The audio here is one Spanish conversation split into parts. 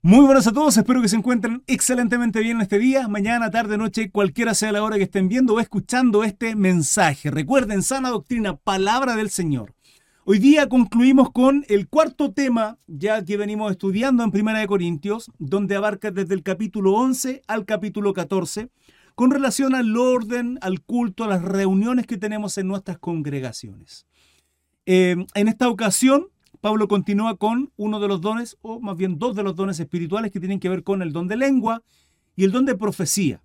Muy buenas a todos, espero que se encuentren excelentemente bien este día, mañana, tarde, noche, cualquiera sea la hora que estén viendo o escuchando este mensaje. Recuerden, sana doctrina, palabra del Señor. Hoy día concluimos con el cuarto tema, ya que venimos estudiando en Primera de Corintios, donde abarca desde el capítulo 11 al capítulo 14, con relación al orden, al culto, a las reuniones que tenemos en nuestras congregaciones. Eh, en esta ocasión Pablo continúa con uno de los dones, o más bien dos de los dones espirituales que tienen que ver con el don de lengua y el don de profecía.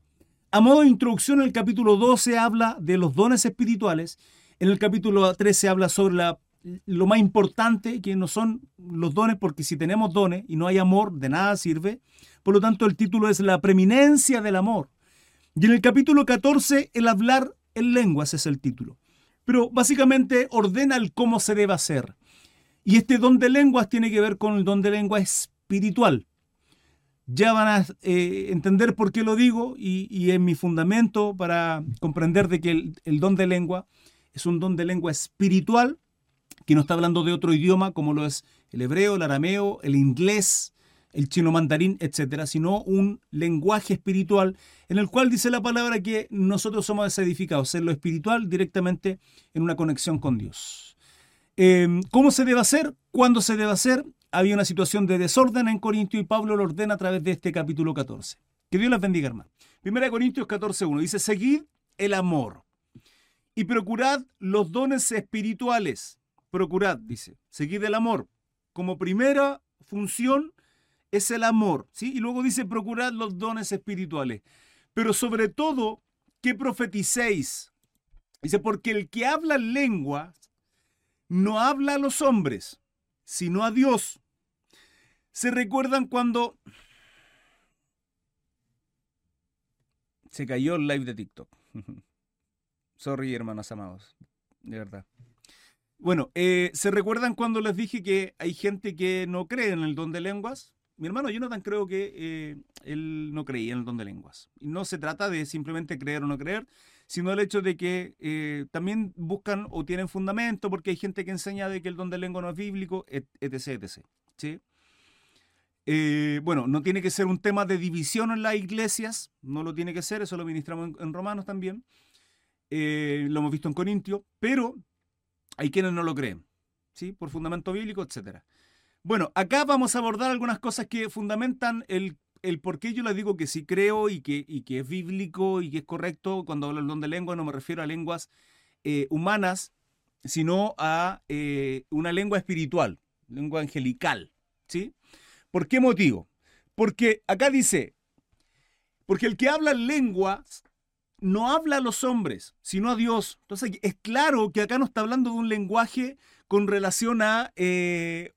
A modo de introducción, en el capítulo 12 habla de los dones espirituales, en el capítulo 13 habla sobre lo más importante, que no son los dones, porque si tenemos dones y no hay amor, de nada sirve. Por lo tanto, el título es La preeminencia del amor. Y en el capítulo 14, el hablar en lenguas es el título. Pero básicamente ordena el cómo se debe hacer. Y este don de lenguas tiene que ver con el don de lengua espiritual. Ya van a eh, entender por qué lo digo y, es mi fundamento para comprender de que el, el don de lengua es un don de lengua espiritual que no está hablando de otro idioma como lo es el hebreo, el arameo, el inglés, el chino mandarín, etcétera, sino un lenguaje espiritual en el cual dice la palabra que nosotros somos edificados en lo espiritual directamente en una conexión con Dios. Em, ¿Cómo se debe hacer? ¿Cuándo se debe hacer? Había una situación de desorden en Corintio y Pablo lo ordena a través de este capítulo 14. Que Dios les bendiga, hermano. Primera Corintios 14.1 dice, seguid el amor y procurad los dones espirituales. Procurad, dice, seguid el amor. Como primera función es el amor, ¿sí? Y luego dice, procurad los dones espirituales. Pero sobre todo, que profeticéis. Dice, porque el que habla lengua no habla a los hombres, sino a Dios. ¿Se recuerdan cuando se cayó el live de TikTok? Sorry, hermanos amados, de verdad. Bueno, eh, ¿se recuerdan cuando les dije que hay gente que no cree en el don de lenguas? Mi hermano Jonathan creo que eh, él no creía en el don de lenguas. No se trata de simplemente creer o no creer, sino el hecho de que eh, también buscan o tienen fundamento, porque hay gente que enseña de que el don de lengua no es bíblico, etc. etc. ¿sí? Eh, bueno, no tiene que ser un tema de división en las iglesias, no lo tiene que ser, eso lo ministramos en, Romanos también, eh, lo hemos visto en Corintio, pero hay quienes no lo creen, ¿sí? por fundamento bíblico, etc. Bueno, acá vamos a abordar algunas cosas que fundamentan el el por qué yo les digo que sí creo y que, es bíblico y que es correcto cuando hablo del don de lengua, no me refiero a lenguas eh, humanas, sino a eh, una lengua espiritual, lengua angelical. ¿sí? ¿Por qué motivo? Porque acá dice, porque el que habla lenguas no habla a los hombres, sino a Dios. Entonces es claro que acá no está hablando de un lenguaje con relación a eh,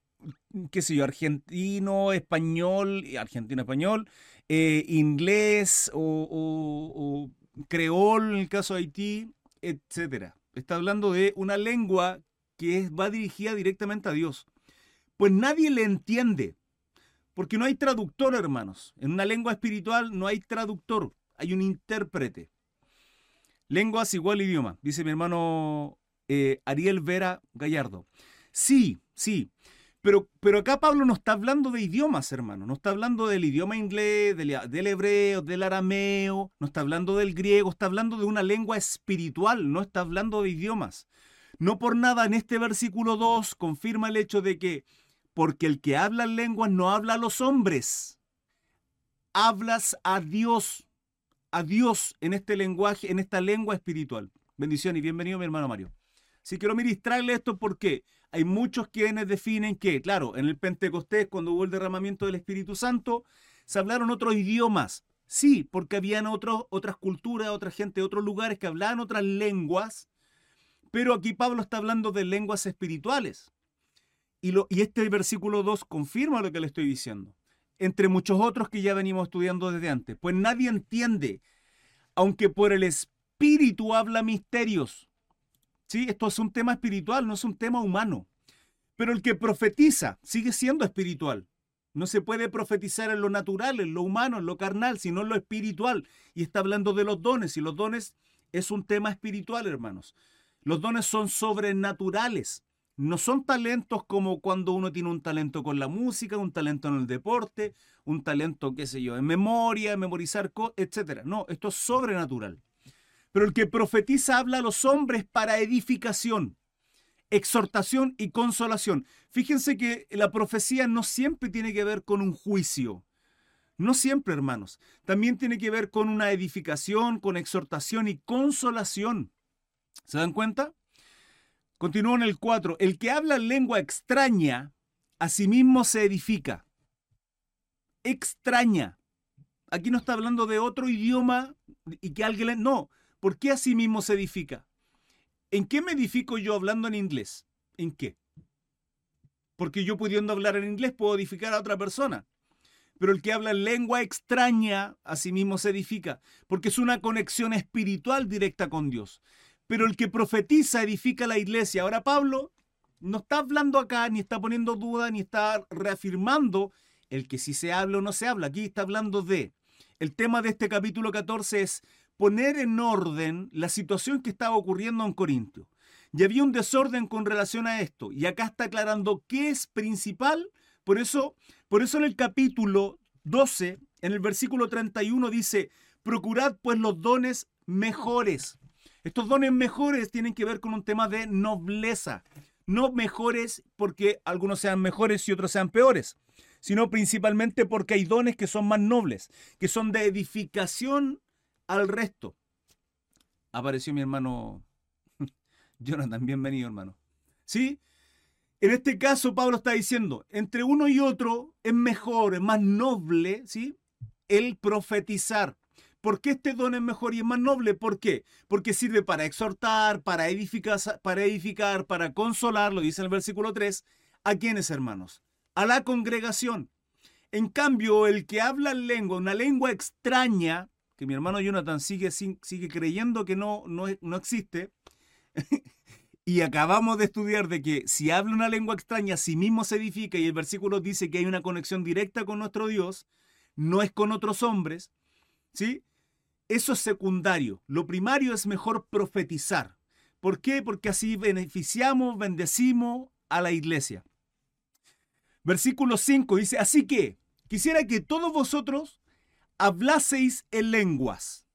qué sé yo, argentino, español, argentino, español, eh, inglés o, creol en el caso de Haití, etc. Está hablando de una lengua que va dirigida directamente a Dios. Pues nadie le entiende, porque no hay traductor, hermanos. En una lengua espiritual no hay traductor, hay un intérprete. Lenguas igual idioma, dice mi hermano eh, Ariel Vera Gallardo. Sí, sí, pero, acá Pablo no está hablando de idiomas, hermano. No está hablando del idioma inglés, del, hebreo, del arameo, no está hablando del griego, está hablando de una lengua espiritual, no está hablando de idiomas. No por nada en este versículo 2 confirma el hecho de que, porque el que habla lenguas no habla a los hombres, hablas a Dios, a Dios en este lenguaje, en esta lengua espiritual. Bendición y bienvenido mi hermano Mario. Si quiero ministrarle esto porque hay muchos quienes definen que, claro, en el Pentecostés, cuando hubo el derramamiento del Espíritu Santo, se hablaron otros idiomas. Sí, porque habían otras culturas, otra gente otros lugares que hablaban otras lenguas, pero aquí Pablo está hablando de lenguas espirituales. Y, lo, y este versículo 2 confirma lo que le estoy diciendo, entre muchos otros que ya venimos estudiando desde antes. Pues nadie entiende, aunque por el Espíritu habla misterios. ¿Sí? Esto es un tema espiritual, no es un tema humano. Pero el que profetiza sigue siendo espiritual. No se puede profetizar en lo natural, en lo humano, en lo carnal, sino en lo espiritual. Y está hablando de los dones. Y los dones es un tema espiritual, hermanos. Los dones son sobrenaturales. No son talentos como cuando uno tiene un talento con la música, un talento en el deporte, un talento, qué sé yo, en memoria, memorizar cosas, etc. No, esto es sobrenatural. Pero el que profetiza habla a los hombres para edificación, exhortación y consolación. Fíjense que la profecía no siempre tiene que ver con un juicio. No siempre, hermanos. También tiene que ver con una edificación, con exhortación y consolación. ¿Se dan cuenta? Continúo en el 4. El que habla lengua extraña, a sí mismo se edifica. Extraña. Aquí no está hablando de otro idioma y que alguien... No. ¿Por qué a sí mismo se edifica? ¿En qué me edifico yo hablando en inglés? ¿En qué? Porque yo pudiendo hablar en inglés puedo edificar a otra persona. Pero el que habla en lengua extraña a sí mismo se edifica, porque es una conexión espiritual directa con Dios. Pero el que profetiza edifica la iglesia. Ahora Pablo no está hablando acá, ni está poniendo duda, ni está reafirmando el que si se habla o no se habla. Aquí está hablando de... El tema de este capítulo 14 es poner en orden la situación que estaba ocurriendo en Corintio. Y había un desorden con relación a esto. Y acá está aclarando qué es principal. Por eso, por eso en el capítulo 12, en el versículo 31 dice, procurad pues los dones mejores. Estos dones mejores tienen que ver con un tema de nobleza. No mejores porque algunos sean mejores y otros sean peores, sino principalmente porque hay dones que son más nobles, que son de edificación al resto. Apareció mi hermano Jonathan, bienvenido hermano. ¿Sí? En este caso Pablo está diciendo, entre uno y otro es mejor, es más noble, ¿sí? El profetizar. ¿Por qué este don es mejor y es más noble? ¿Por qué? Porque sirve para exhortar, para edificar, para, edificar, para consolar, lo dice en el versículo 3, ¿a quiénes hermanos? A la congregación. En cambio, el que habla en lengua, una lengua extraña, que mi hermano Jonathan sigue, sigue creyendo que no, no, no existe, y acabamos de estudiar de que si habla una lengua extraña, sí mismo se edifica, y el versículo dice que hay una conexión directa con nuestro Dios, no es con otros hombres, ¿sí? Eso es secundario. Lo primario es mejor profetizar. ¿Por qué? Porque así beneficiamos, bendecimos a la iglesia. Versículo 5 dice, así que quisiera que todos vosotros hablaseis en lenguas.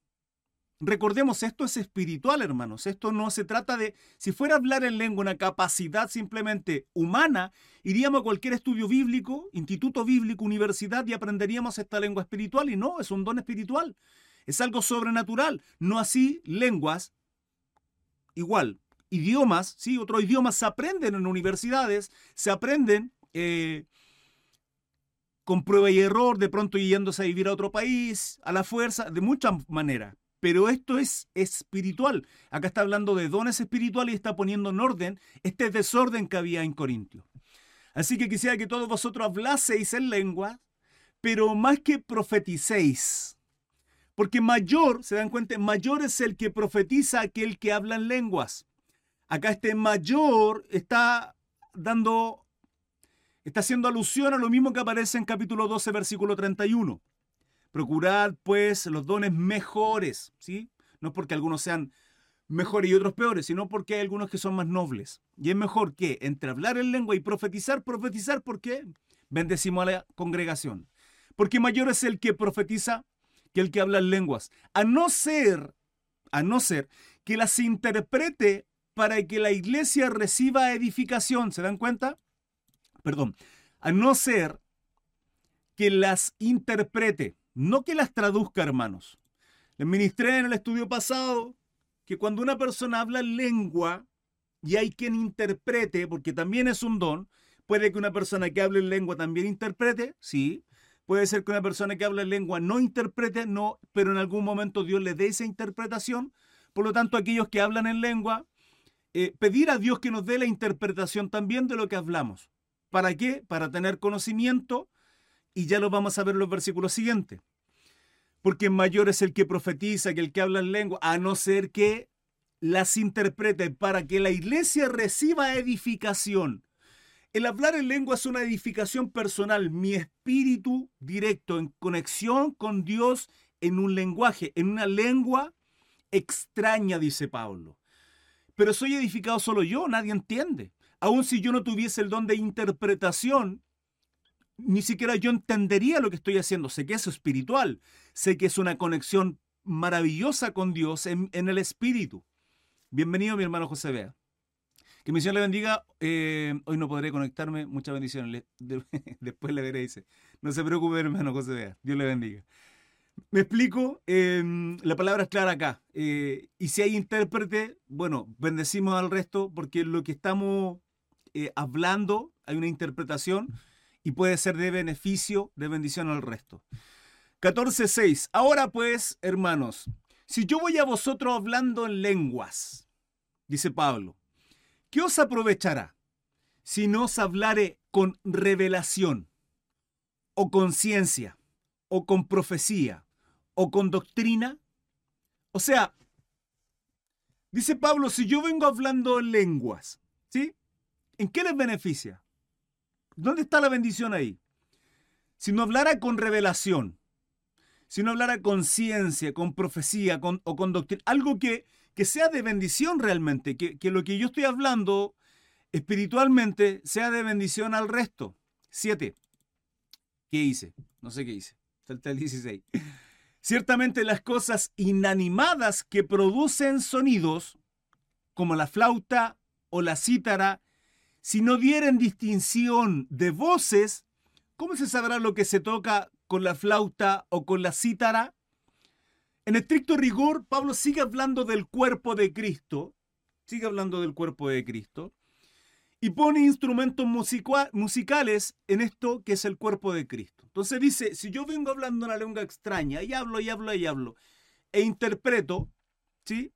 Recordemos, esto es espiritual, hermanos. Esto no se trata de, si fuera hablar en lengua una capacidad simplemente humana, iríamos a cualquier estudio bíblico, instituto bíblico, universidad y aprenderíamos esta lengua espiritual. Y no, es un don espiritual. Es algo sobrenatural. No así lenguas, igual, idiomas, ¿sí? Otros idiomas se aprenden en universidades, se aprenden eh, con prueba y error, de pronto yéndose a vivir a otro país, a la fuerza, de muchas maneras. Pero esto es espiritual. Acá está hablando de dones espirituales y está poniendo en orden este desorden que había en Corintio. Así que quisiera que todos vosotros hablaseis en lengua, pero más que profeticéis. Porque mayor, se dan cuenta, mayor es el que profetiza aquel que habla en lenguas. Acá este mayor está dando está haciendo alusión a lo mismo que aparece en capítulo 12, versículo 31. Procurad, pues, los dones mejores, ¿sí? No porque algunos sean mejores y otros peores, sino porque hay algunos que son más nobles. Y es mejor que entre hablar en lengua y profetizar, profetizar, ¿por qué? Bendecimos a la congregación. Porque mayor es el que profetiza que el que habla en lenguas. A no ser, a no ser que las interprete para que la iglesia reciba edificación. ¿Se dan cuenta? Perdón, a no ser que las interprete, no que las traduzca, hermanos. Les ministré en el estudio pasado que cuando una persona habla lengua y hay quien interprete, porque también es un don, puede que una persona que hable lengua también interprete, sí. Puede ser que una persona que habla lengua no interprete, no, pero en algún momento Dios le dé esa interpretación. Por lo tanto, aquellos que hablan en lengua, eh, pedir a Dios que nos dé la interpretación también de lo que hablamos. ¿Para qué? Para tener conocimiento y ya lo vamos a ver en los versículos siguientes. Porque mayor es el que profetiza que el que habla en lengua, a no ser que las interprete para que la iglesia reciba edificación. El hablar en lengua es una edificación personal, mi espíritu directo en conexión con Dios en un lenguaje, en una lengua extraña, dice Pablo. Pero soy edificado solo yo, nadie entiende. Aun si yo no tuviese el don de interpretación, ni siquiera yo entendería lo que estoy haciendo. Sé que es espiritual, sé que es una conexión maravillosa con Dios en, el espíritu. Bienvenido, mi hermano José Bea. Que mi Señor le bendiga. Eh, hoy no podré conectarme. Muchas bendiciones. después le veré, dice. No se preocupe, hermano José Bea. Dios le bendiga. Me explico, em, la palabra es clara acá. Eh, y si hay intérprete, bueno, bendecimos al resto porque lo que estamos eh, hablando, hay una interpretación y puede ser de beneficio, de bendición al resto. 14.6. Ahora pues, hermanos, si yo voy a vosotros hablando en lenguas, dice Pablo, ¿qué os aprovechará si no os hablare con revelación o con ciencia? o con profecía o con doctrina? O sea, dice Pablo, si yo vengo hablando lenguas, ¿sí? ¿En qué les beneficia? ¿Dónde está la bendición ahí? Si no hablara con revelación, si no hablara con ciencia, con profecía o con doctrina, algo que, que sea de bendición realmente, que, que lo que yo estoy hablando espiritualmente sea de bendición al resto. Siete. ¿Qué hice? No sé qué hice. 16. Ciertamente las cosas inanimadas que producen sonidos, como la flauta o la cítara, si no dieren distinción de voces, ¿cómo se sabrá lo que se toca con la flauta o con la cítara? En estricto rigor, Pablo sigue hablando del cuerpo de Cristo, sigue hablando del cuerpo de Cristo, y pone instrumentos musicales en esto que es el cuerpo de Cristo. Entonces dice, si yo vengo hablando una lengua extraña y hablo y hablo y hablo e interpreto, ¿sí?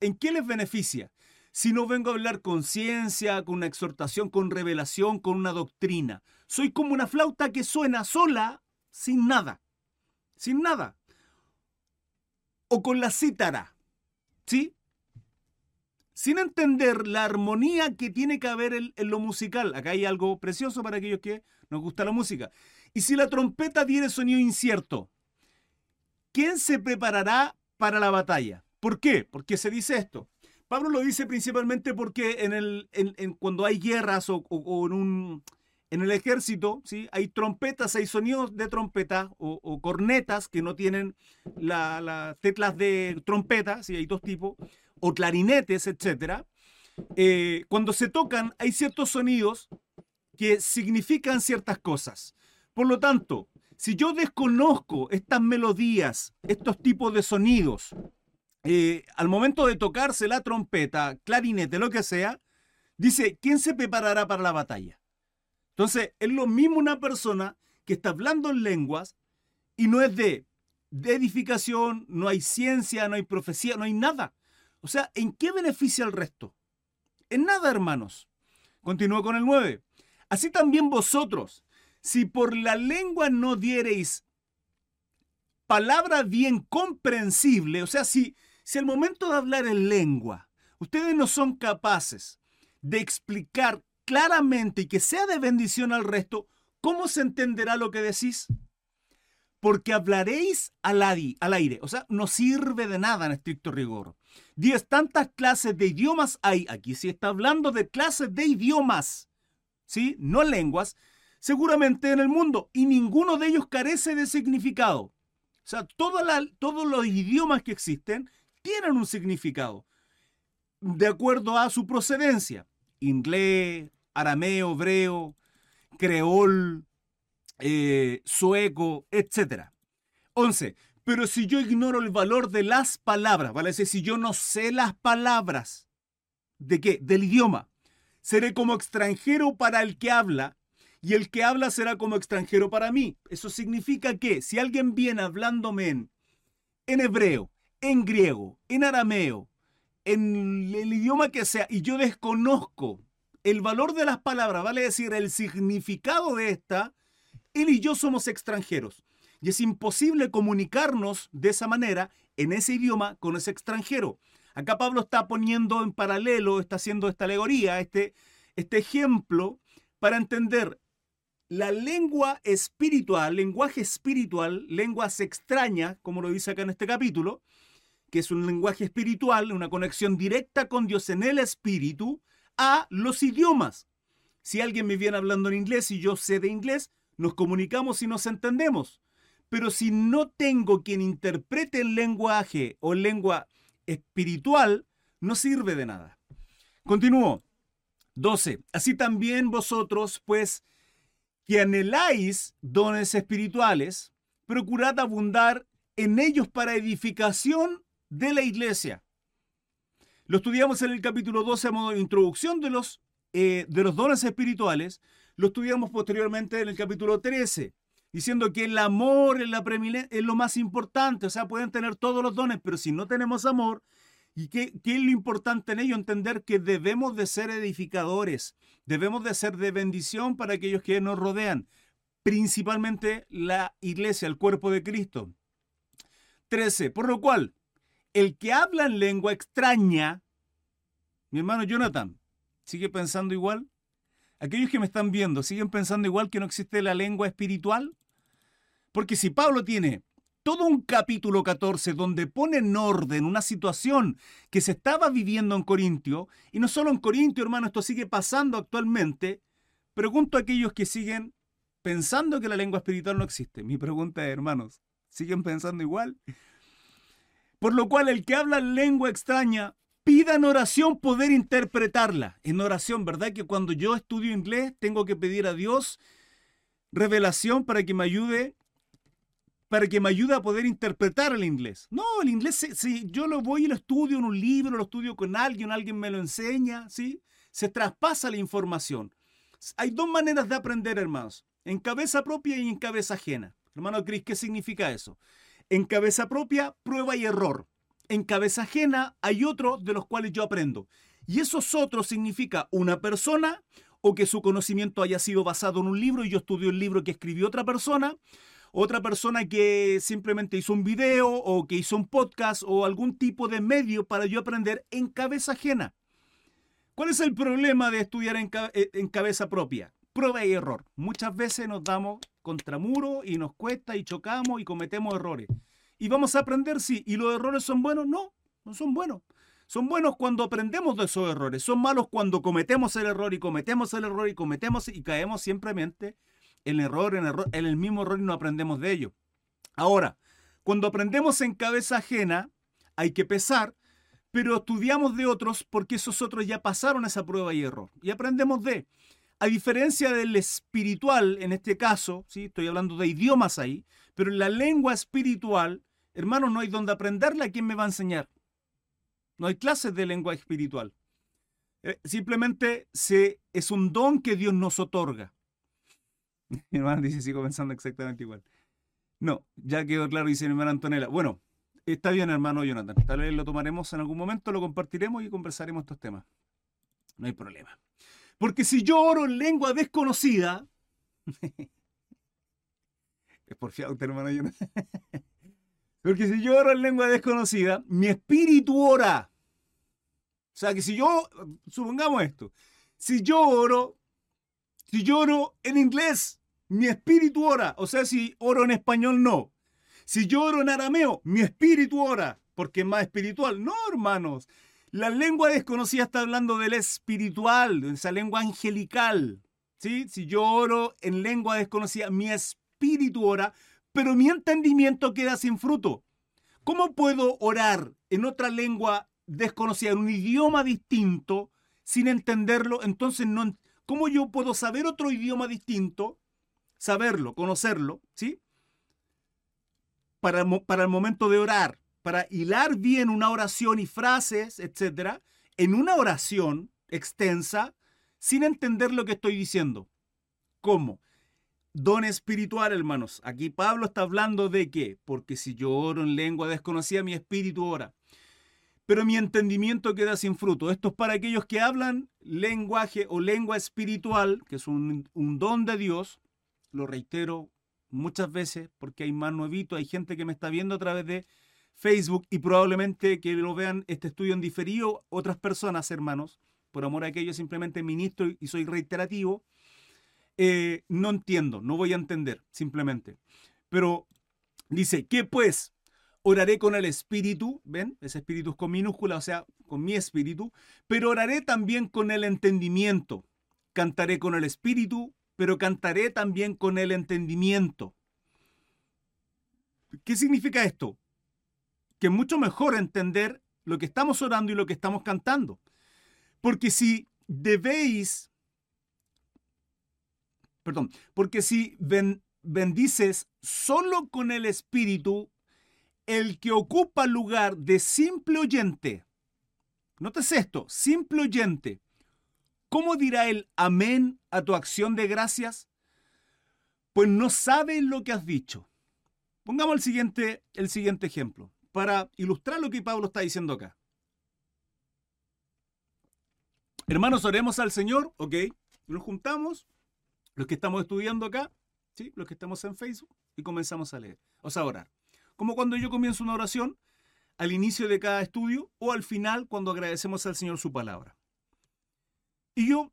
¿En qué les beneficia? Si no vengo a hablar con ciencia, con una exhortación, con revelación, con una doctrina. Soy como una flauta que suena sola, sin nada. Sin nada. O con la cítara. ¿Sí? sin entender la armonía que tiene que haber en, lo musical. Acá hay algo precioso para aquellos que nos gusta la música. Y si la trompeta tiene sonido incierto, ¿quién se preparará para la batalla? ¿Por qué? Porque se dice esto. Pablo lo dice principalmente porque en el, cuando hay guerras o, en, un, en el ejército, ¿sí? hay trompetas, hay sonidos de trompeta o, cornetas que no tienen las teclas de trompeta, ¿sí? hay dos tipos o clarinetes, etc., eh, cuando se tocan hay ciertos sonidos que significan ciertas cosas. Por lo tanto, si yo desconozco estas melodías, estos tipos de sonidos, eh, al momento de tocarse la trompeta, clarinete, lo que sea, dice, ¿quién se preparará para la batalla? Entonces, es lo mismo una persona que está hablando en lenguas y no es de, de edificación, no hay ciencia, no hay profecía, no hay nada. O sea, ¿en qué beneficia al resto? En nada, hermanos. Continúo con el 9. Así también vosotros, si por la lengua no diereis palabra bien comprensible, o sea, si, si al momento de hablar en lengua, ustedes no son capaces de explicar claramente y que sea de bendición al resto, ¿cómo se entenderá lo que decís? porque hablaréis al, aire. O sea, no sirve de nada en estricto rigor. Diez tantas clases de idiomas hay. Aquí sí está hablando de clases de idiomas, ¿sí? No lenguas, seguramente en el mundo. Y ninguno de ellos carece de significado. O sea, todos los idiomas que existen tienen un significado de acuerdo a su procedencia. Inglés, arameo, hebreo, creol, eh, sueco, etc. 11. Pero si yo ignoro el valor de las palabras, ¿vale? Es decir, si yo no sé las palabras, ¿de qué? Del idioma. Seré como extranjero para el que habla y el que habla será como extranjero para mí. Eso significa que si alguien viene hablándome en, en hebreo, en griego, en arameo, en el idioma que sea, y yo desconozco el valor de las palabras, vale decir, el significado de esta, él y yo somos extranjeros y es imposible comunicarnos de esa manera en ese idioma con ese extranjero. Acá Pablo está poniendo en paralelo, está haciendo esta alegoría, este, este ejemplo para entender la lengua espiritual, lenguaje espiritual, lenguas extrañas, como lo dice acá en este capítulo, que es un lenguaje espiritual, una conexión directa con Dios en el espíritu, a los idiomas. Si alguien me viene hablando en inglés y yo sé de inglés, nos comunicamos y nos entendemos. Pero si no tengo quien interprete el lenguaje o lengua espiritual, no sirve de nada. Continúo. 12. Así también vosotros, pues, que anheláis dones espirituales, procurad abundar en ellos para edificación de la iglesia. Lo estudiamos en el capítulo 12 a modo de introducción de los, eh, de los dones espirituales. Lo estudiamos posteriormente en el capítulo 13, diciendo que el amor es, la es lo más importante. O sea, pueden tener todos los dones, pero si no tenemos amor, ¿y qué, qué es lo importante en ello? Entender que debemos de ser edificadores, debemos de ser de bendición para aquellos que nos rodean, principalmente la iglesia, el cuerpo de Cristo. 13. Por lo cual, el que habla en lengua extraña, mi hermano Jonathan, ¿sigue pensando igual? Aquellos que me están viendo, ¿siguen pensando igual que no existe la lengua espiritual? Porque si Pablo tiene todo un capítulo 14 donde pone en orden una situación que se estaba viviendo en Corintio, y no solo en Corintio, hermano, esto sigue pasando actualmente, pregunto a aquellos que siguen pensando que la lengua espiritual no existe. Mi pregunta es, hermanos, ¿siguen pensando igual? Por lo cual el que habla lengua extraña, pida en oración poder interpretarla. En oración, ¿verdad? Que cuando yo estudio inglés tengo que pedir a Dios revelación para que me ayude para que me ayude a poder interpretar el inglés. No, el inglés, si, yo lo voy y lo estudio en un libro, lo estudio con alguien, alguien me lo enseña, ¿sí? Se traspasa la información. Hay dos maneras de aprender, hermanos. En cabeza propia y en cabeza ajena. Hermano Cris, ¿qué significa eso? En cabeza propia, prueba y error. En cabeza ajena hay otro de los cuales yo aprendo. Y esos otros significa una persona o que su conocimiento haya sido basado en un libro y yo estudio el libro que escribió otra persona, otra persona que simplemente hizo un video o que hizo un podcast o algún tipo de medio para yo aprender en cabeza ajena. ¿Cuál es el problema de estudiar en, eh, en cabeza propia? Prueba y error. Muchas veces nos damos contra muro y nos cuesta y chocamos y cometemos errores. Y vamos a aprender, sí. ¿Y los errores son buenos? No, no son buenos. Son buenos cuando aprendemos de esos errores. Son malos cuando cometemos el error y cometemos el error y cometemos y caemos simplemente en error, en, error, en el mismo error y no aprendemos de ello. Ahora, cuando aprendemos en cabeza ajena, hay que pesar, pero estudiamos de otros porque esos otros ya pasaron esa prueba y error. Y aprendemos de. A diferencia del espiritual, en este caso, ¿sí? estoy hablando de idiomas ahí, pero en la lengua espiritual, hermano, no hay donde aprenderla. ¿Quién me va a enseñar? No hay clases de lengua espiritual. Eh, simplemente se, es un don que Dios nos otorga. Mi hermano dice, sigo pensando exactamente igual. No, ya quedó claro, dice mi hermana Antonella. Bueno, está bien, hermano Jonathan. Tal vez lo tomaremos en algún momento, lo compartiremos y conversaremos estos temas. No hay problema. Porque si yo oro en lengua desconocida, es por fiado, hermano. Porque si yo oro en lengua desconocida, mi espíritu ora. O sea que si yo, supongamos esto, si yo oro, si yo oro en inglés, mi espíritu ora. O sea, si oro en español, no. Si yo oro en arameo, mi espíritu ora, porque es más espiritual. No, hermanos. La lengua desconocida está hablando del espiritual, de esa lengua angelical. ¿sí? Si yo oro en lengua desconocida, mi espíritu ora, pero mi entendimiento queda sin fruto. ¿Cómo puedo orar en otra lengua desconocida, en un idioma distinto, sin entenderlo? Entonces, ¿cómo yo puedo saber otro idioma distinto? Saberlo, conocerlo, ¿sí? Para el momento de orar para hilar bien una oración y frases, etcétera, en una oración extensa sin entender lo que estoy diciendo. ¿Cómo? Don espiritual, hermanos. Aquí Pablo está hablando de qué? Porque si yo oro en lengua desconocida, mi espíritu ora. Pero mi entendimiento queda sin fruto. Esto es para aquellos que hablan lenguaje o lengua espiritual, que es un, un don de Dios. Lo reitero muchas veces porque hay más nuevito, hay gente que me está viendo a través de Facebook y probablemente que lo vean este estudio en diferido otras personas, hermanos, por amor a que yo simplemente ministro y soy reiterativo, eh, no entiendo, no voy a entender, simplemente. Pero dice, ¿qué pues? oraré con el espíritu, ¿ven? Ese espíritu es con minúscula, o sea, con mi espíritu, pero oraré también con el entendimiento. Cantaré con el espíritu, pero cantaré también con el entendimiento. ¿Qué significa esto? Que mucho mejor entender lo que estamos orando y lo que estamos cantando. Porque si debéis, perdón, porque si bendices solo con el Espíritu, el que ocupa lugar de simple oyente, nótese esto, simple oyente, ¿cómo dirá el amén a tu acción de gracias? Pues no sabe lo que has dicho. Pongamos el siguiente, el siguiente ejemplo para ilustrar lo que Pablo está diciendo acá. Hermanos, oremos al Señor, ¿ok? Nos juntamos, los que estamos estudiando acá, ¿sí? Los que estamos en Facebook, y comenzamos a leer, o sea, a orar. Como cuando yo comienzo una oración, al inicio de cada estudio o al final cuando agradecemos al Señor su palabra. Y yo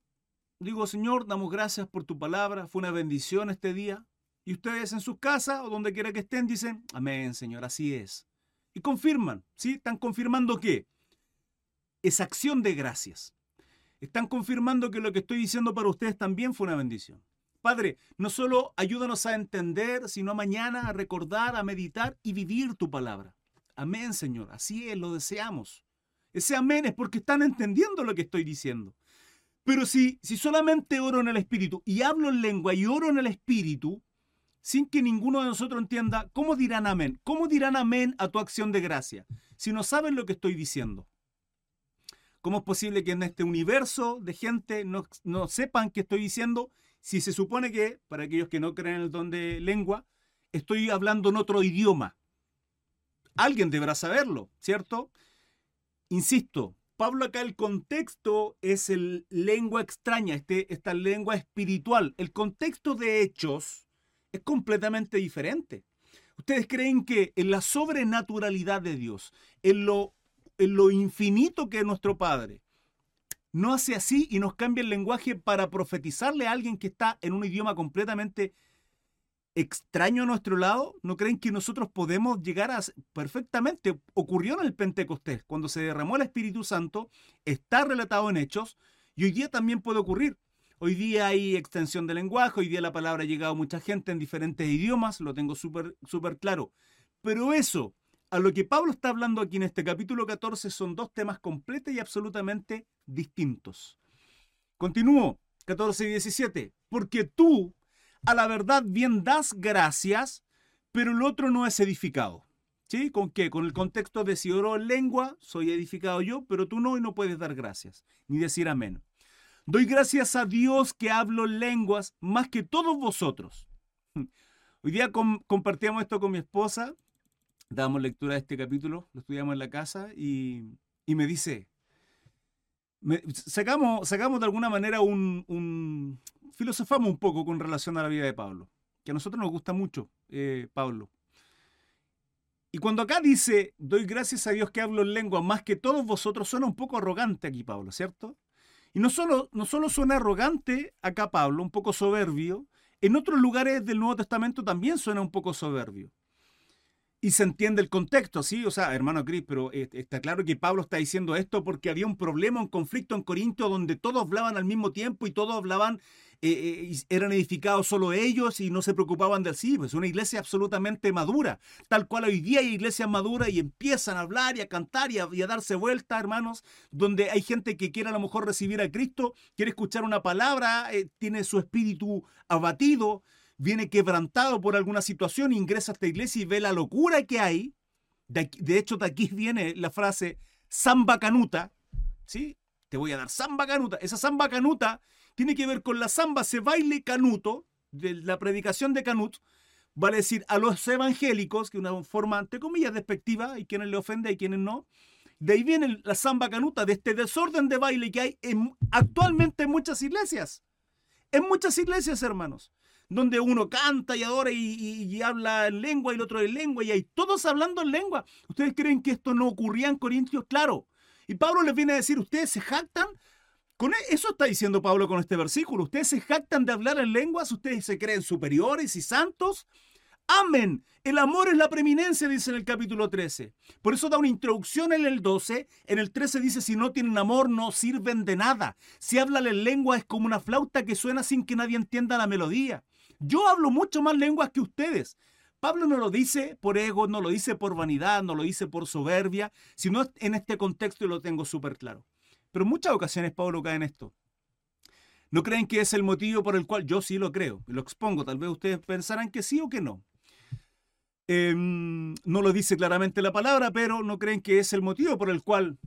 digo, Señor, damos gracias por tu palabra, fue una bendición este día. Y ustedes en sus casas o donde quiera que estén dicen, amén, Señor, así es. Y confirman, ¿sí? Están confirmando que esa acción de gracias. Están confirmando que lo que estoy diciendo para ustedes también fue una bendición. Padre, no solo ayúdanos a entender, sino mañana a recordar, a meditar y vivir tu palabra. Amén, Señor. Así es, lo deseamos. Ese amén es porque están entendiendo lo que estoy diciendo. Pero si, si solamente oro en el Espíritu y hablo en lengua y oro en el Espíritu, sin que ninguno de nosotros entienda cómo dirán amén. ¿Cómo dirán amén a tu acción de gracia? Si no saben lo que estoy diciendo. ¿Cómo es posible que en este universo de gente no, no sepan qué estoy diciendo si se supone que, para aquellos que no creen en el don de lengua, estoy hablando en otro idioma? Alguien deberá saberlo, ¿cierto? Insisto, Pablo acá el contexto es el lengua extraña, este, esta lengua espiritual. El contexto de hechos es completamente diferente. ¿Ustedes creen que en la sobrenaturalidad de Dios, en lo, infinito que es nuestro Padre, no hace así y nos cambia el lenguaje para profetizarle a alguien que está en un idioma completamente extraño a nuestro lado? ¿No creen que nosotros podemos llegar a perfectamente? Ocurrió en el Pentecostés, cuando se derramó el Espíritu Santo, está relatado en Hechos, y hoy día también puede ocurrir. Hoy día hay extensión de lenguaje, hoy día la palabra ha llegado a mucha gente en diferentes idiomas, lo tengo súper súper claro. Pero eso, a lo que Pablo está hablando aquí en este capítulo 14, son dos temas completos y absolutamente distintos. Continúo, 14 y 17. Porque tú, a la verdad, bien das gracias, pero el otro no es edificado. ¿Sí? ¿Con qué? Con el contexto de si oro en lengua, soy edificado yo, pero tú no y no puedes dar gracias, ni decir amén. Doy gracias a Dios que hablo lenguas más que todos vosotros. Hoy día compartíamos esto con mi esposa, dábamos lectura de este capítulo, lo estudiamos en la casa y, me dice, sacamos, sacamos de alguna manera un, filosofamos un poco con relación a la vida de Pablo, que a nosotros nos gusta mucho, eh, Pablo. Y cuando acá dice, doy gracias a Dios que hablo en lengua más que todos vosotros, suena un poco arrogante aquí, Pablo, ¿cierto? Y no solo, no solo suena arrogante acá Pablo, un poco soberbio, en otros lugares del Nuevo Testamento también suena un poco soberbio. Y se entiende el contexto, ¿sí? O sea, hermano Cris, pero eh, está claro que Pablo está diciendo esto porque había un problema, un conflicto en Corinto donde todos hablaban al mismo tiempo y todos hablaban eh, eh, eran edificados solo ellos y no se preocupaban del sí, pues una iglesia absolutamente madura, tal cual hoy día hay iglesias maduras y empiezan a hablar y a cantar y a, darse vuelta, hermanos, donde hay gente que quiere a lo mejor recibir a Cristo, quiere escuchar una palabra, eh, tiene su espíritu abatido, viene quebrantado por alguna situación, ingresa a esta iglesia y ve la locura que hay. De, de hecho, de aquí viene la frase samba canuta, ¿sí? Te voy a dar samba canuta. Esa samba canuta tiene que ver con la samba, se baile canuto, de la predicación de Canut, vale decir a los evangélicos, que una forma, entre comillas, despectiva, y quienes le ofende y quienes no. De ahí viene la samba canuta, de este desorden de baile que hay actualmente en muchas iglesias. En muchas iglesias, hermanos, donde uno canta y adora y, habla en lengua y el otro en lengua, y hay todos hablando en lengua. ¿Ustedes creen que esto no ocurría en Corintios? Claro. Y Pablo les viene a decir, ustedes se jactan e, eso está diciendo Pablo con este versículo. Ustedes se jactan de hablar en lenguas, ustedes se creen superiores y santos. Amén. El amor es la preeminencia, dice en el capítulo 13. Por eso da una introducción en el 12. En el 13 dice, si no tienen amor, no sirven de nada. Si hablan en lengua es como una flauta que suena sin que nadie entienda la melodía. Yo hablo mucho más lenguas que ustedes. Pablo no lo dice por ego, no lo dice por vanidad, no lo dice por soberbia, sino en este contexto y lo tengo súper claro. Pero en muchas ocasiones Pablo cae en esto. ¿No creen que es el motivo por el cual yo sí lo creo? Y lo expongo. Tal vez ustedes pensarán que sí o que no. Em, no lo dice claramente la palabra, pero no creen que es el motivo por el cual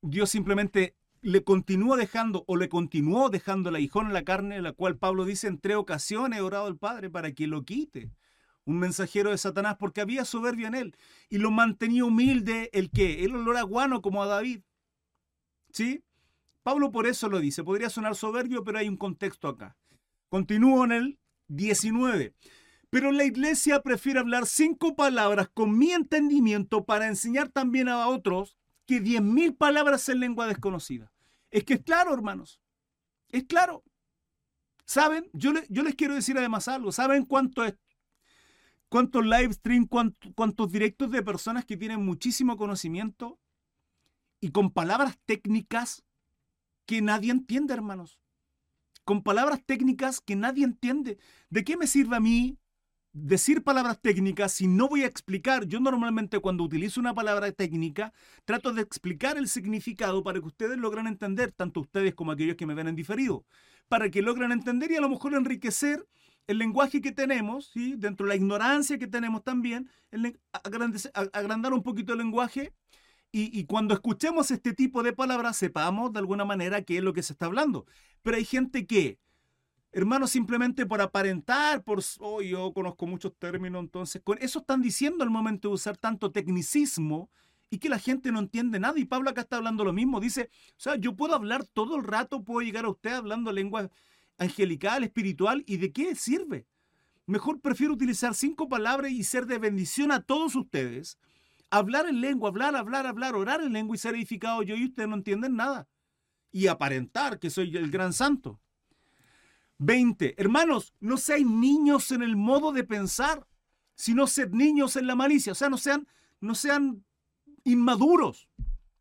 Dios simplemente le continúa dejando o le continuó dejando la hijón en la carne, la cual Pablo dice en tres ocasiones he orado al Padre para que lo quite. Un mensajero de Satanás porque había soberbia en él y lo mantenía humilde el que, el olor a guano como a David. ¿Sí? Pablo por eso lo dice. Podría sonar soberbio, pero hay un contexto acá. Continúo en el 19. Pero la iglesia prefiere hablar cinco palabras con mi entendimiento para enseñar también a otros que diez mil palabras en lengua desconocida. Es que es claro, hermanos. Es claro. ¿Saben? Yo, les quiero decir además algo. ¿Saben cuánto es, cuántos live stream, cuántos directos de personas que tienen muchísimo conocimiento y con palabras técnicas que nadie entiende, hermanos? Con palabras técnicas que nadie entiende. ¿De qué me sirve a mí decir palabras técnicas si no voy a explicar. Yo normalmente cuando utilizo una palabra técnica trato de explicar el significado para que ustedes logren entender, tanto ustedes como aquellos que me ven en diferido, para que logren entender y a lo mejor enriquecer el lenguaje que tenemos, ¿sí? dentro de la ignorancia que tenemos también, agrandar un poquito el lenguaje y, cuando escuchemos este tipo de palabras sepamos de alguna manera qué es lo que se está hablando. Pero hay gente que hermanos, simplemente por aparentar, por, oh, yo conozco muchos términos, entonces, con eso están diciendo al momento de usar tanto tecnicismo y que la gente no entiende nada. Y Pablo acá está hablando lo mismo, dice, o sea, yo puedo hablar todo el rato, puedo llegar a usted hablando lengua angelical, espiritual, ¿y de qué sirve? Mejor prefiero utilizar cinco palabras y ser de bendición a todos ustedes. Hablar en lengua, hablar, hablar, hablar, orar en lengua y ser edificado yo y ustedes no entienden nada. Y aparentar que soy el gran santo. 20. Hermanos, no sean niños en el modo de pensar, sino sed niños en la malicia. O sea, no sean, no sean inmaduros.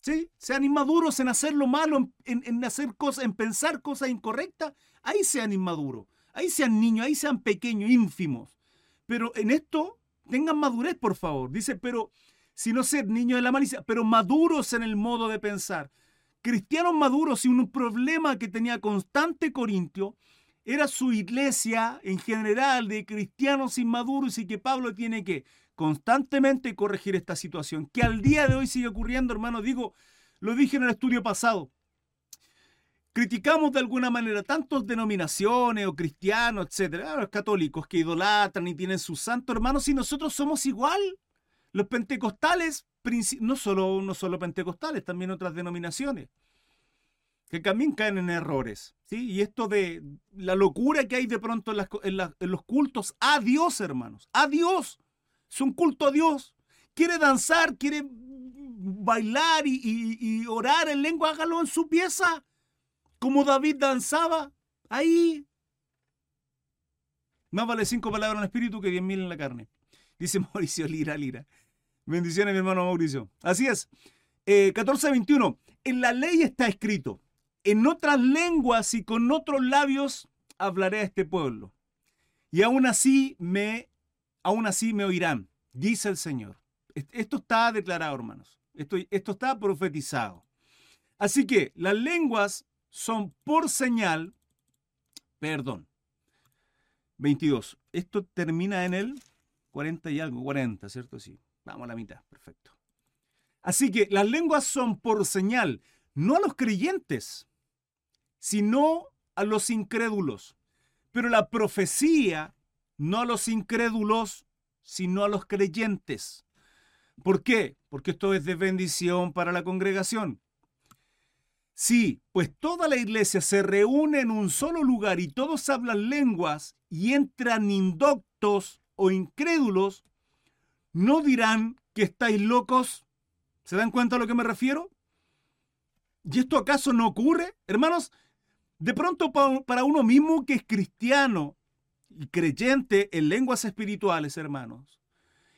¿Sí? Sean inmaduros en hacer lo malo, en, hacer cosas, en pensar cosas incorrectas. Ahí sean inmaduros. Ahí sean niños, ahí sean pequeños, ínfimos. Pero en esto tengan madurez, por favor. Dice, pero si no sed niños de la malicia, pero maduros en el modo de pensar. Cristianos maduros y un problema que tenía constante Corintio era su iglesia en general de cristianos inmaduros y que Pablo tiene que constantemente corregir esta situación, que al día de hoy sigue ocurriendo, hermano. Digo, lo dije en el estudio pasado. Criticamos de alguna manera tantos denominaciones o cristianos, etcétera, los católicos que idolatran y tienen sus santos hermanos, y nosotros somos igual. Los pentecostales, no solo, no solo pentecostales, también otras denominaciones que también caen en errores. ¿sí? Y esto de la locura que hay de pronto en, los cultos a Dios, hermanos. A Dios. Es un culto a Dios. Quiere danzar, quiere bailar y, orar en lengua, hágalo en su pieza. Como David danzaba. Ahí. Más vale cinco palabras en el espíritu que diez mil en la carne. Dice Mauricio Lira, Lira. Bendiciones, mi hermano Mauricio. Así es. Eh, 14.21. En la ley está escrito en otras lenguas y con otros labios hablaré a este pueblo. Y aún así me, aún así me oirán, dice el Señor. Esto está declarado, hermanos. Esto, esto está profetizado. Así que las lenguas son por señal, perdón, 22. Esto termina en el 40 y algo, 40, ¿cierto? Sí. Vamos a la mitad, perfecto. Así que las lenguas son por señal, no a los creyentes, sino a los incrédulos. Pero la profecía no a los incrédulos, sino a los creyentes. ¿Por qué? Porque esto es de bendición para la congregación. Sí, pues toda la iglesia se reúne en un solo lugar y todos hablan lenguas y entran indoctos o incrédulos, ¿no dirán que estáis locos? ¿Se dan cuenta a lo que me refiero? ¿Y esto acaso no ocurre? Hermanos, de pronto para uno mismo que es cristiano y creyente en lenguas espirituales, hermanos,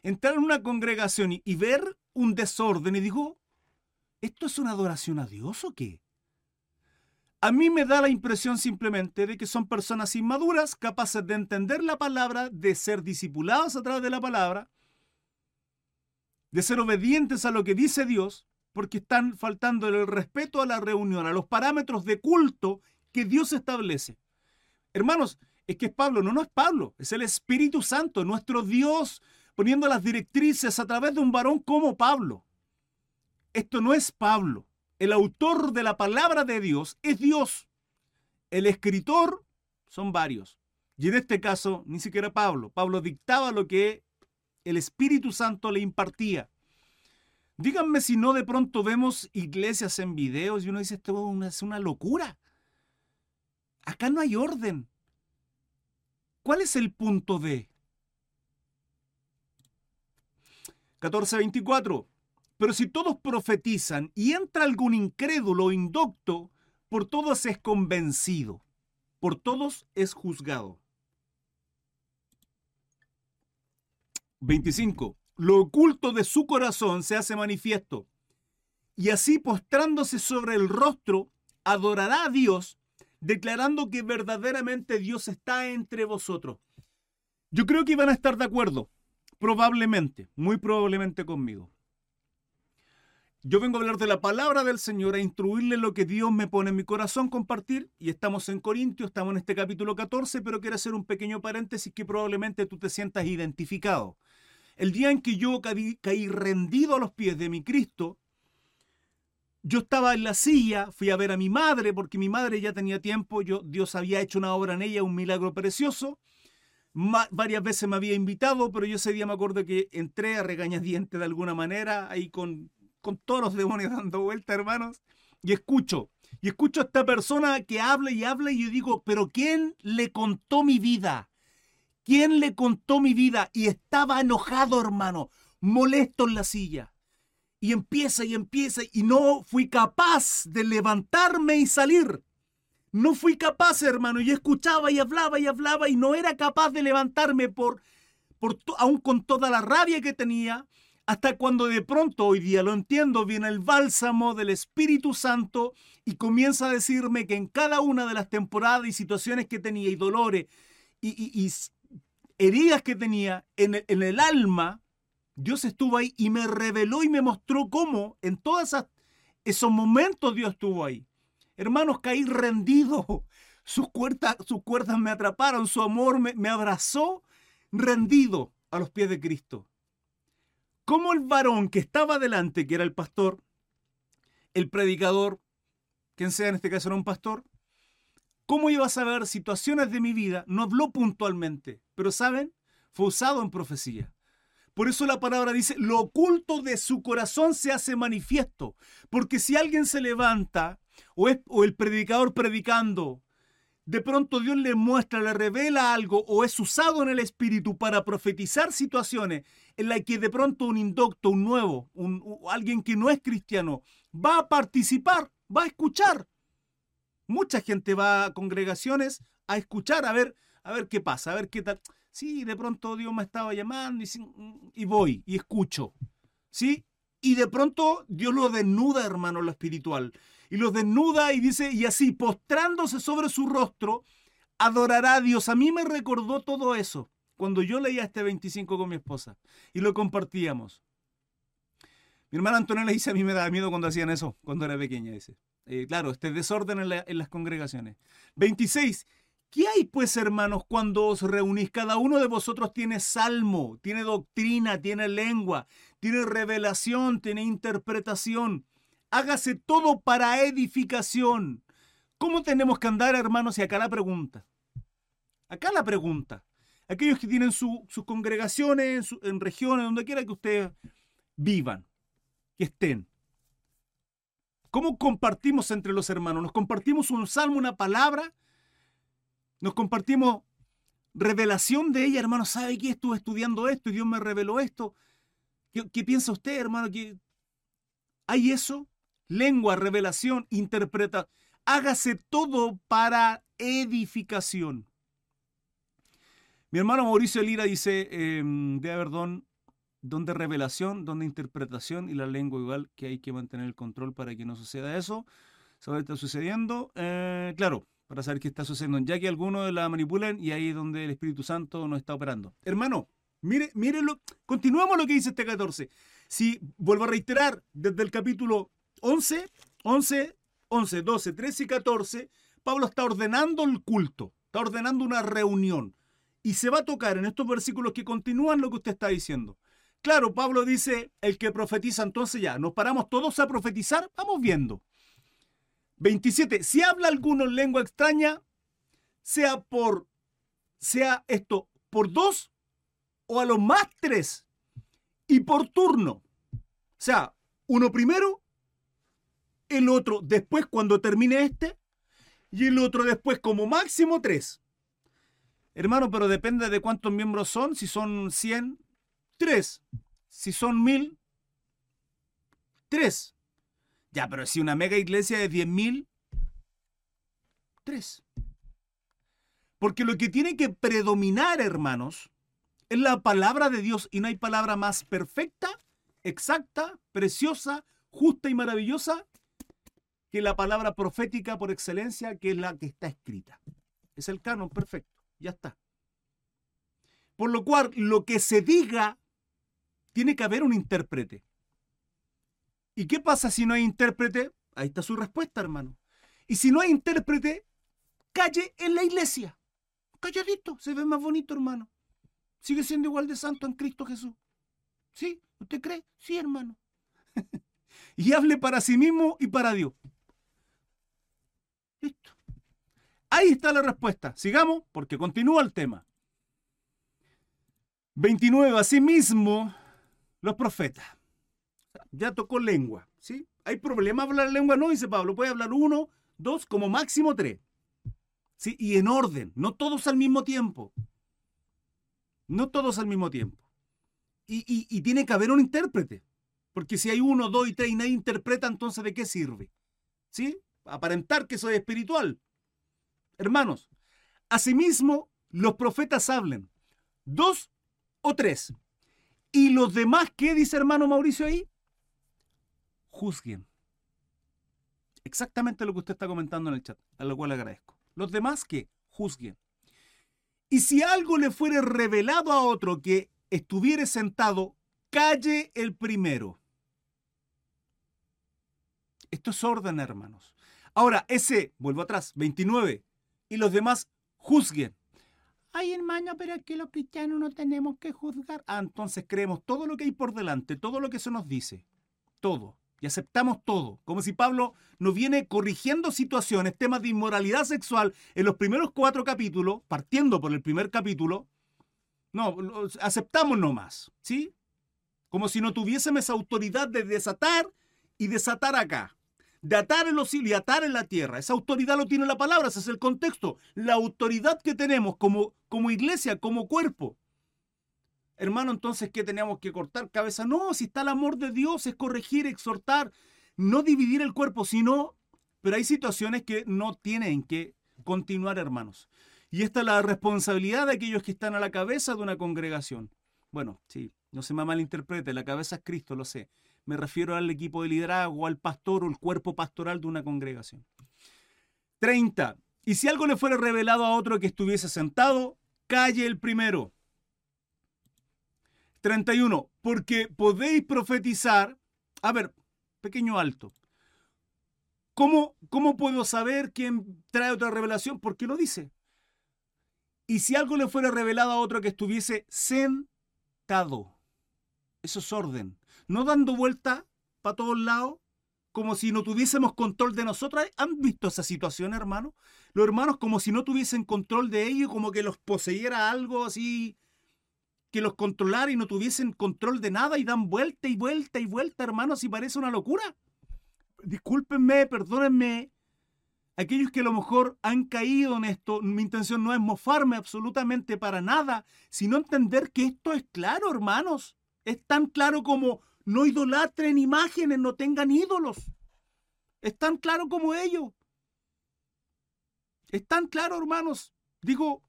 entrar en una congregación y, ver un desorden y digo, ¿esto es una adoración a Dios o qué? A mí me da la impresión simplemente de que son personas inmaduras, capaces de entender la palabra, de ser discipulados a través de la palabra, de ser obedientes a lo que dice Dios, porque están faltando el respeto a la reunión, a los parámetros de culto que Dios establece. Hermanos, es que es Pablo, no, no es Pablo, es el Espíritu Santo, nuestro Dios poniendo las directrices a través de un varón como Pablo. Esto no es Pablo. El autor de la palabra de Dios es Dios. El escritor son varios. Y en este caso, ni siquiera Pablo. Pablo dictaba lo que el Espíritu Santo le impartía. Díganme si no de pronto vemos iglesias en videos y uno dice, esto es una locura. Acá no hay orden. ¿Cuál es el punto de? 14.24. Pero si todos profetizan y entra algún incrédulo o indocto, por todos es convencido, por todos es juzgado. 25. Lo oculto de su corazón se hace manifiesto, y así postrándose sobre el rostro, adorará a Dios, declarando que verdaderamente Dios está entre vosotros. Yo creo que iban a estar de acuerdo, probablemente, muy probablemente conmigo. Yo vengo a hablar de la palabra del Señor, a instruirle lo que Dios me pone en mi corazón compartir. Y estamos en Corintios, estamos en este capítulo 14, pero quiero hacer un pequeño paréntesis que probablemente tú te sientas identificado. El día en que yo caí, rendido a los pies de mi Cristo, yo estaba en la silla, fui a ver a mi madre, porque mi madre ya tenía tiempo, yo, Dios había hecho una obra en ella, un milagro precioso. varias veces me había invitado, pero yo ese día me acuerdo que entré a regañadientes de alguna manera, ahí con con todos los demonios dando vuelta, hermanos, y escucho, y escucho a esta persona que habla y habla y yo digo, pero ¿quién le contó mi vida? ¿Quién le contó mi vida? Y estaba enojado, hermano, molesto en la silla. Y empieza y empieza y no fui capaz de levantarme y salir. No fui capaz, hermano. Y escuchaba y hablaba y hablaba y no era capaz de levantarme por, por aún con toda la rabia que tenía, hasta cuando de pronto, hoy día lo entiendo, viene el bálsamo del Espíritu Santo y comienza a decirme que en cada una de las temporadas y situaciones que tenía y dolores y, heridas que tenía en el, en el, alma, Dios estuvo ahí y me reveló y me mostró cómo en todos esos momentos Dios estuvo ahí. Hermanos, caí rendido. Sus cuerdas, sus cuerdas me atraparon, su amor me, me abrazó rendido a los pies de Cristo cómo el varón que estaba delante, que era el pastor, el predicador, quien sea en este caso era un pastor, cómo iba a saber situaciones de mi vida, no habló puntualmente, pero saben, fue usado en profecía. Por eso la palabra dice, lo oculto de su corazón se hace manifiesto, porque si alguien se levanta o, el predicador predicando de pronto Dios le muestra, le revela algo o es usado en el espíritu para profetizar situaciones en las que de pronto un indocto, un nuevo, un, alguien que no es cristiano, va a participar, va a escuchar. Mucha gente va a congregaciones a escuchar, a ver, a ver qué pasa, a ver qué tal. Sí, de pronto Dios me estaba llamando y, voy y escucho. ¿Sí? Y de pronto Dios lo desnuda, hermano, lo espiritual y los desnuda y dice, y así, postrándose sobre su rostro, adorará a Dios. A mí me recordó todo eso cuando yo leía este 25 con mi esposa y lo compartíamos. Mi hermana Antonella dice, a mí me daba miedo cuando hacían eso, cuando era pequeña, dice. Eh, claro, este desorden en, en las congregaciones. 26. ¿Qué hay pues, hermanos, cuando os reunís? Cada uno de vosotros tiene salmo, tiene doctrina, tiene lengua, tiene revelación, tiene interpretación hágase todo para edificación. ¿Cómo tenemos que andar, hermanos? Y acá la pregunta. Acá la pregunta. Aquellos que tienen sus congregaciones, en, regiones, donde quiera que ustedes vivan, que estén. ¿Cómo compartimos entre los hermanos? ¿Nos compartimos un salmo, una palabra? ¿Nos compartimos revelación de ella, hermano? ¿Sabe que estuve estudiando esto y Dios me reveló esto? ¿Qué, qué piensa usted, hermano? ¿Hay eso? lengua, revelación, interpreta. Hágase todo para edificación. Mi hermano Mauricio Lira dice, eh, de Aberdón, donde revelación, donde interpretación y la lengua igual que hay que mantener el control para que no suceda eso. Saber qué está sucediendo. Eh, claro, para saber qué está sucediendo, ya que algunos la manipulan y ahí es donde el Espíritu Santo no está operando. Hermano, mire, lo, continuamos lo que dice este 14. Si vuelvo a reiterar, desde el capítulo 11, 11, 11, 12, 13 y 14, Pablo está ordenando el culto, está ordenando una reunión. Y se va a tocar en estos versículos que continúan lo que usted está diciendo. Claro, Pablo dice, el que profetiza, entonces ya, nos paramos todos a profetizar, vamos viendo. 27. Si habla alguno en lengua extraña, sea por, sea esto por dos o a lo más tres y por turno. O sea, uno primero, el otro después cuando termine este y el otro después como máximo tres. Hermano, pero depende de cuántos miembros son. Si son 100, tres. Si son mil, tres. Ya, pero si una mega iglesia de 10.000, tres. Porque lo que tiene que predominar, hermanos, es la palabra de Dios y no hay palabra más perfecta, exacta, preciosa, justa y maravillosa que la palabra profética por excelencia, que es la que está escrita. Es el canon perfecto, ya está. Por lo cual, lo que se diga, tiene que haber un intérprete. ¿Y qué pasa si no hay intérprete? Ahí está su respuesta, hermano. Y si no hay intérprete, calle en la iglesia. Calladito, se ve más bonito, hermano. Sigue siendo igual de santo en Cristo Jesús. ¿Sí? ¿Usted cree? Sí, hermano. y hable para sí mismo y para Dios. Listo. Ahí está la respuesta. Sigamos porque continúa el tema. 29. Asimismo, los profetas ya tocó lengua, ¿sí? ¿Hay problema hablar lengua? No, dice Pablo, puede hablar uno, dos, como máximo tres. ¿Sí? Y en orden, no todos al mismo tiempo. No todos al mismo tiempo. Y, y tiene que haber un intérprete. Porque si hay uno, dos y tres y nadie interpreta, entonces ¿de qué sirve? ¿Sí? Aparentar que soy espiritual. Hermanos, asimismo los profetas hablen. Dos o tres. ¿Y los demás qué dice hermano Mauricio ahí? juzguen. Exactamente lo que usted está comentando en el chat, a lo cual le agradezco. Los demás que juzguen. Y si algo le fuere revelado a otro que estuviere sentado, calle el primero. Esto es orden, hermanos. Ahora, ese, vuelvo atrás, 29, y los demás juzguen. Ay, hermano, pero es que los cristianos no tenemos que juzgar. Ah, entonces creemos todo lo que hay por delante, todo lo que se nos dice. Todo y aceptamos todo, como si Pablo nos viene corrigiendo situaciones, temas de inmoralidad sexual en los primeros cuatro capítulos, partiendo por el primer capítulo. No, aceptamos nomás, ¿sí? Como si no tuviésemos autoridad de desatar y desatar acá, de atar en los cielos y atar en la tierra. Esa autoridad lo tiene la palabra, ese es el contexto, la autoridad que tenemos como, como iglesia, como cuerpo. Hermano, entonces, ¿qué tenemos que cortar cabeza? No, si está el amor de Dios, es corregir, exhortar, no dividir el cuerpo, sino, pero hay situaciones que no tienen que continuar, hermanos. Y esta es la responsabilidad de aquellos que están a la cabeza de una congregación. Bueno, sí, no se me malinterprete, la cabeza es Cristo, lo sé. Me refiero al equipo de liderazgo, al pastor o el cuerpo pastoral de una congregación. 30. Y si algo le fuera revelado a otro que estuviese sentado, calle el primero 31. Porque podéis profetizar. A ver, pequeño alto. ¿Cómo, ¿Cómo puedo saber quién trae otra revelación? Porque lo dice. Y si algo le fuera revelado a otro que estuviese sentado. Eso es orden. No dando vuelta para todos lados, como si no tuviésemos control de nosotros. ¿Han visto esa situación, hermano? Los hermanos como si no tuviesen control de ellos, como que los poseyera algo así que los controlara y no tuviesen control de nada y dan vuelta y vuelta y vuelta, hermanos, y parece una locura. Discúlpenme, perdónenme. Aquellos que a lo mejor han caído en esto, mi intención no es mofarme absolutamente para nada, sino entender que esto es claro, hermanos. Es tan claro como no idolatren imágenes, no tengan ídolos. Es tan claro como ello. Es tan claro, hermanos. Digo,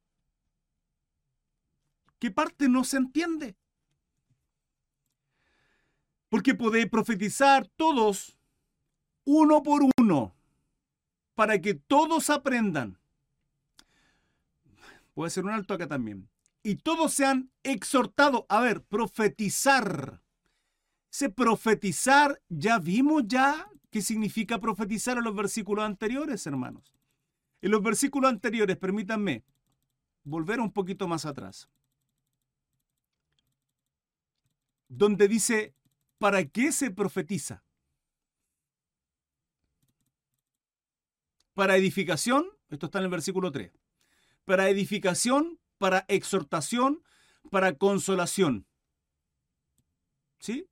¿Qué parte no se entiende? Porque podéis profetizar todos, uno por uno, para que todos aprendan. Puede ser un alto acá también. Y todos sean exhortados. A ver, profetizar. Ese profetizar, ya vimos ya qué significa profetizar en los versículos anteriores, hermanos. En los versículos anteriores, permítanme volver un poquito más atrás. Donde dice, ¿para qué se profetiza? Para edificación, esto está en el versículo 3. Para edificación, para exhortación, para consolación. ¿Sí?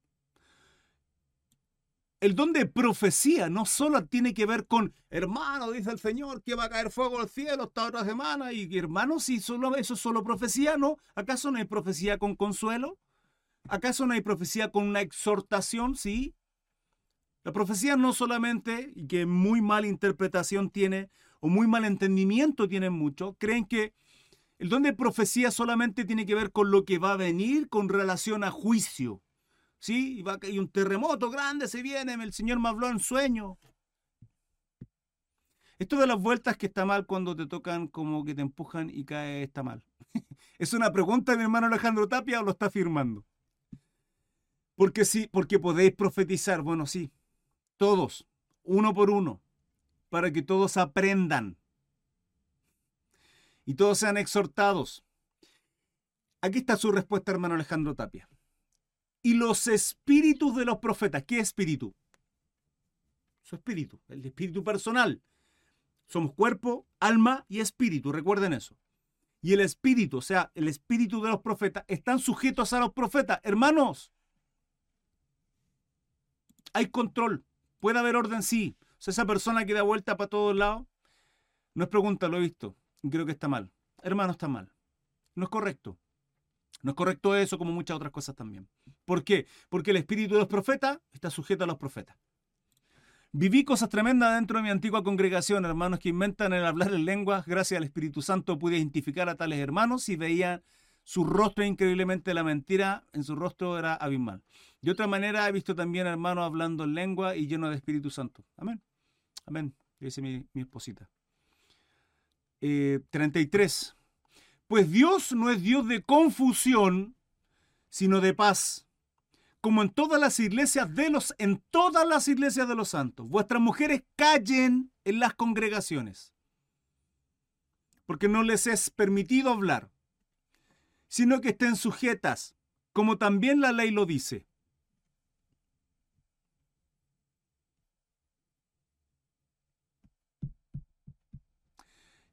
El don de profecía no solo tiene que ver con, hermano, dice el Señor, que va a caer fuego del cielo esta otra semana, y hermano, si solo, eso es solo profecía, ¿no? ¿Acaso no hay profecía con consuelo? ¿Acaso no hay profecía con una exhortación? Sí. La profecía no solamente, y que muy mala interpretación tiene, o muy mal entendimiento tienen muchos, creen que el don de profecía solamente tiene que ver con lo que va a venir con relación a juicio. Sí, y un terremoto grande se viene, el Señor me habló en sueño. Esto de las vueltas que está mal cuando te tocan como que te empujan y cae está mal. ¿Es una pregunta de mi hermano Alejandro Tapia o lo está afirmando? Porque sí, porque podéis profetizar. Bueno, sí, todos, uno por uno, para que todos aprendan y todos sean exhortados. Aquí está su respuesta, hermano Alejandro Tapia y los espíritus de los profetas. ¿Qué espíritu? Su espíritu, el espíritu personal. Somos cuerpo, alma y espíritu, recuerden eso. Y el espíritu, o sea, el espíritu de los profetas, están sujetos a los profetas. Hermanos, hay control, puede haber orden, sí. O sea, esa persona que da vuelta para todos lados, no es pregunta, lo he visto, creo que está mal. Hermano, está mal. No es correcto. No es correcto eso como muchas otras cosas también. ¿Por qué? Porque el espíritu de los profetas está sujeto a los profetas. Viví cosas tremendas dentro de mi antigua congregación, hermanos que inventan el hablar en lenguas. Gracias al Espíritu Santo pude identificar a tales hermanos y veía su rostro increíblemente la mentira en su rostro era abismal. De otra manera he visto también hermanos hablando en lengua y lleno de Espíritu Santo. Amén. Amén. Dice mi, esposita. 33. Eh, pues Dios no es Dios de confusión, sino de paz. Como en todas las iglesias de los en todas las iglesias de los santos, vuestras mujeres callen en las congregaciones, porque no les es permitido hablar, sino que estén sujetas, como también la ley lo dice.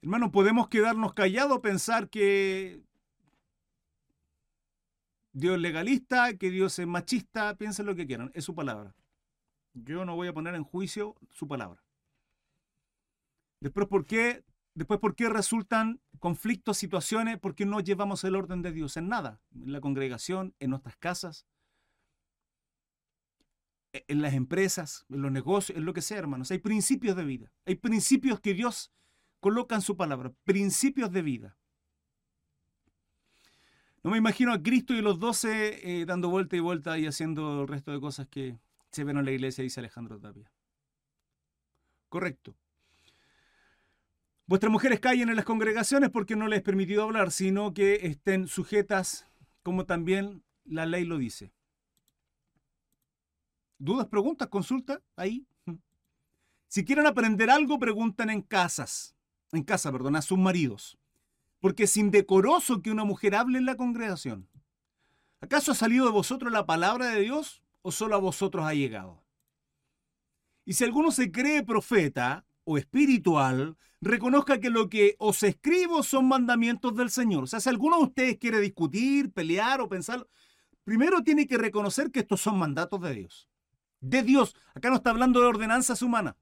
Hermano, podemos quedarnos callados, pensar que Dios legalista, que Dios es machista, piensen lo que quieran, es su palabra. Yo no voy a poner en juicio su palabra. Después, ¿por qué, después, ¿por qué resultan conflictos, situaciones? Porque no llevamos el orden de Dios en nada, en la congregación, en nuestras casas, en las empresas, en los negocios, en lo que sea, hermanos. Hay principios de vida, hay principios que Dios colocan su palabra, principios de vida. No me imagino a Cristo y los doce eh, dando vuelta y vuelta y haciendo el resto de cosas que se ven en la iglesia, dice Alejandro Tapia. Correcto. Vuestras mujeres callen en las congregaciones porque no les es permitido hablar, sino que estén sujetas como también la ley lo dice. ¿Dudas, preguntas, consultas? Ahí. Si quieren aprender algo, preguntan en casas en casa, perdón, a sus maridos. Porque es indecoroso que una mujer hable en la congregación. ¿Acaso ha salido de vosotros la palabra de Dios o solo a vosotros ha llegado? Y si alguno se cree profeta o espiritual, reconozca que lo que os escribo son mandamientos del Señor. O sea, si alguno de ustedes quiere discutir, pelear o pensar, primero tiene que reconocer que estos son mandatos de Dios. De Dios. Acá no está hablando de ordenanzas humanas.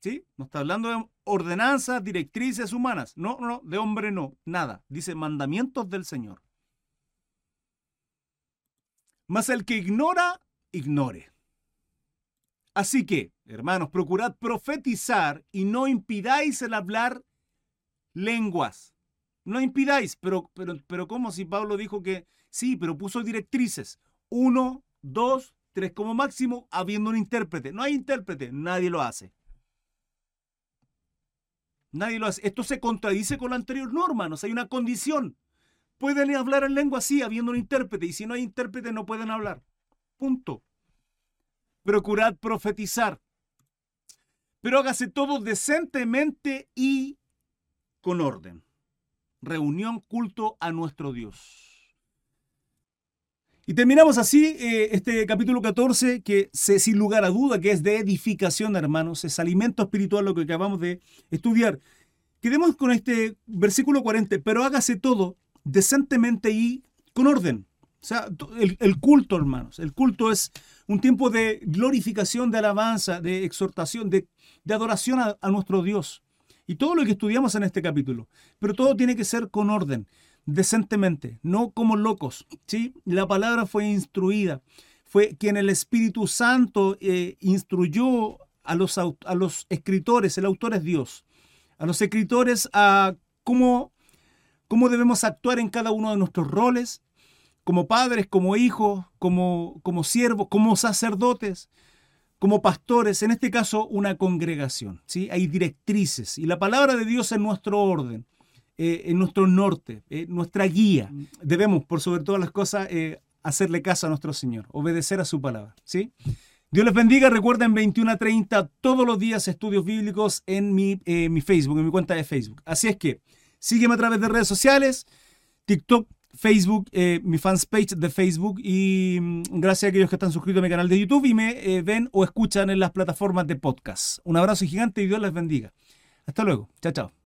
¿Sí? No está hablando de ordenanzas, directrices humanas. No, no, de hombre no, nada. Dice mandamientos del Señor. Mas el que ignora, ignore. Así que, hermanos, procurad profetizar y no impidáis el hablar lenguas. No impidáis, pero, pero, pero ¿cómo si Pablo dijo que sí, pero puso directrices? Uno dos, tres como máximo, habiendo un intérprete. No hay intérprete, nadie lo hace. Nadie lo hace. Esto se contradice con la anterior norma, no hay una condición. Pueden hablar en lengua así, habiendo un intérprete, y si no hay intérprete no pueden hablar. Punto. Procurad profetizar. Pero hágase todo decentemente y con orden. Reunión, culto a nuestro Dios. Y terminamos así eh, este capítulo 14, que se, sin lugar a duda que es de edificación, hermanos, es alimento espiritual lo que acabamos de estudiar. Quedemos con este versículo 40, pero hágase todo decentemente y con orden. O sea, el, culto, hermanos, el culto es un tiempo de glorificación, de alabanza, de exhortación, de, adoración a, a nuestro Dios. Y todo lo que estudiamos en este capítulo. Pero todo tiene que ser con orden decentemente, no como locos. ¿sí? La palabra fue instruida, fue quien el Espíritu Santo eh, instruyó a los, a los escritores, el autor es Dios, a los escritores a cómo, cómo debemos actuar en cada uno de nuestros roles, como padres, como hijos, como, como siervos, como sacerdotes, como pastores, en este caso una congregación. ¿sí? Hay directrices y la palabra de Dios es nuestro orden. Eh, en nuestro norte, eh, nuestra guía. Mm. Debemos, por sobre todas las cosas, eh, hacerle caso a nuestro Señor, obedecer a su palabra. ¿sí? Dios les bendiga. Recuerden 21 a 30 todos los días estudios bíblicos en mi, mi Facebook, en mi cuenta de Facebook. Así es que sígueme a través de redes sociales, TikTok, Facebook, mi fans page de Facebook y mm, gracias a aquellos que están suscritos a mi canal de YouTube y me ven o escuchan en las plataformas de podcast. Un abrazo gigante y Dios les bendiga. Hasta luego. Chao, chao.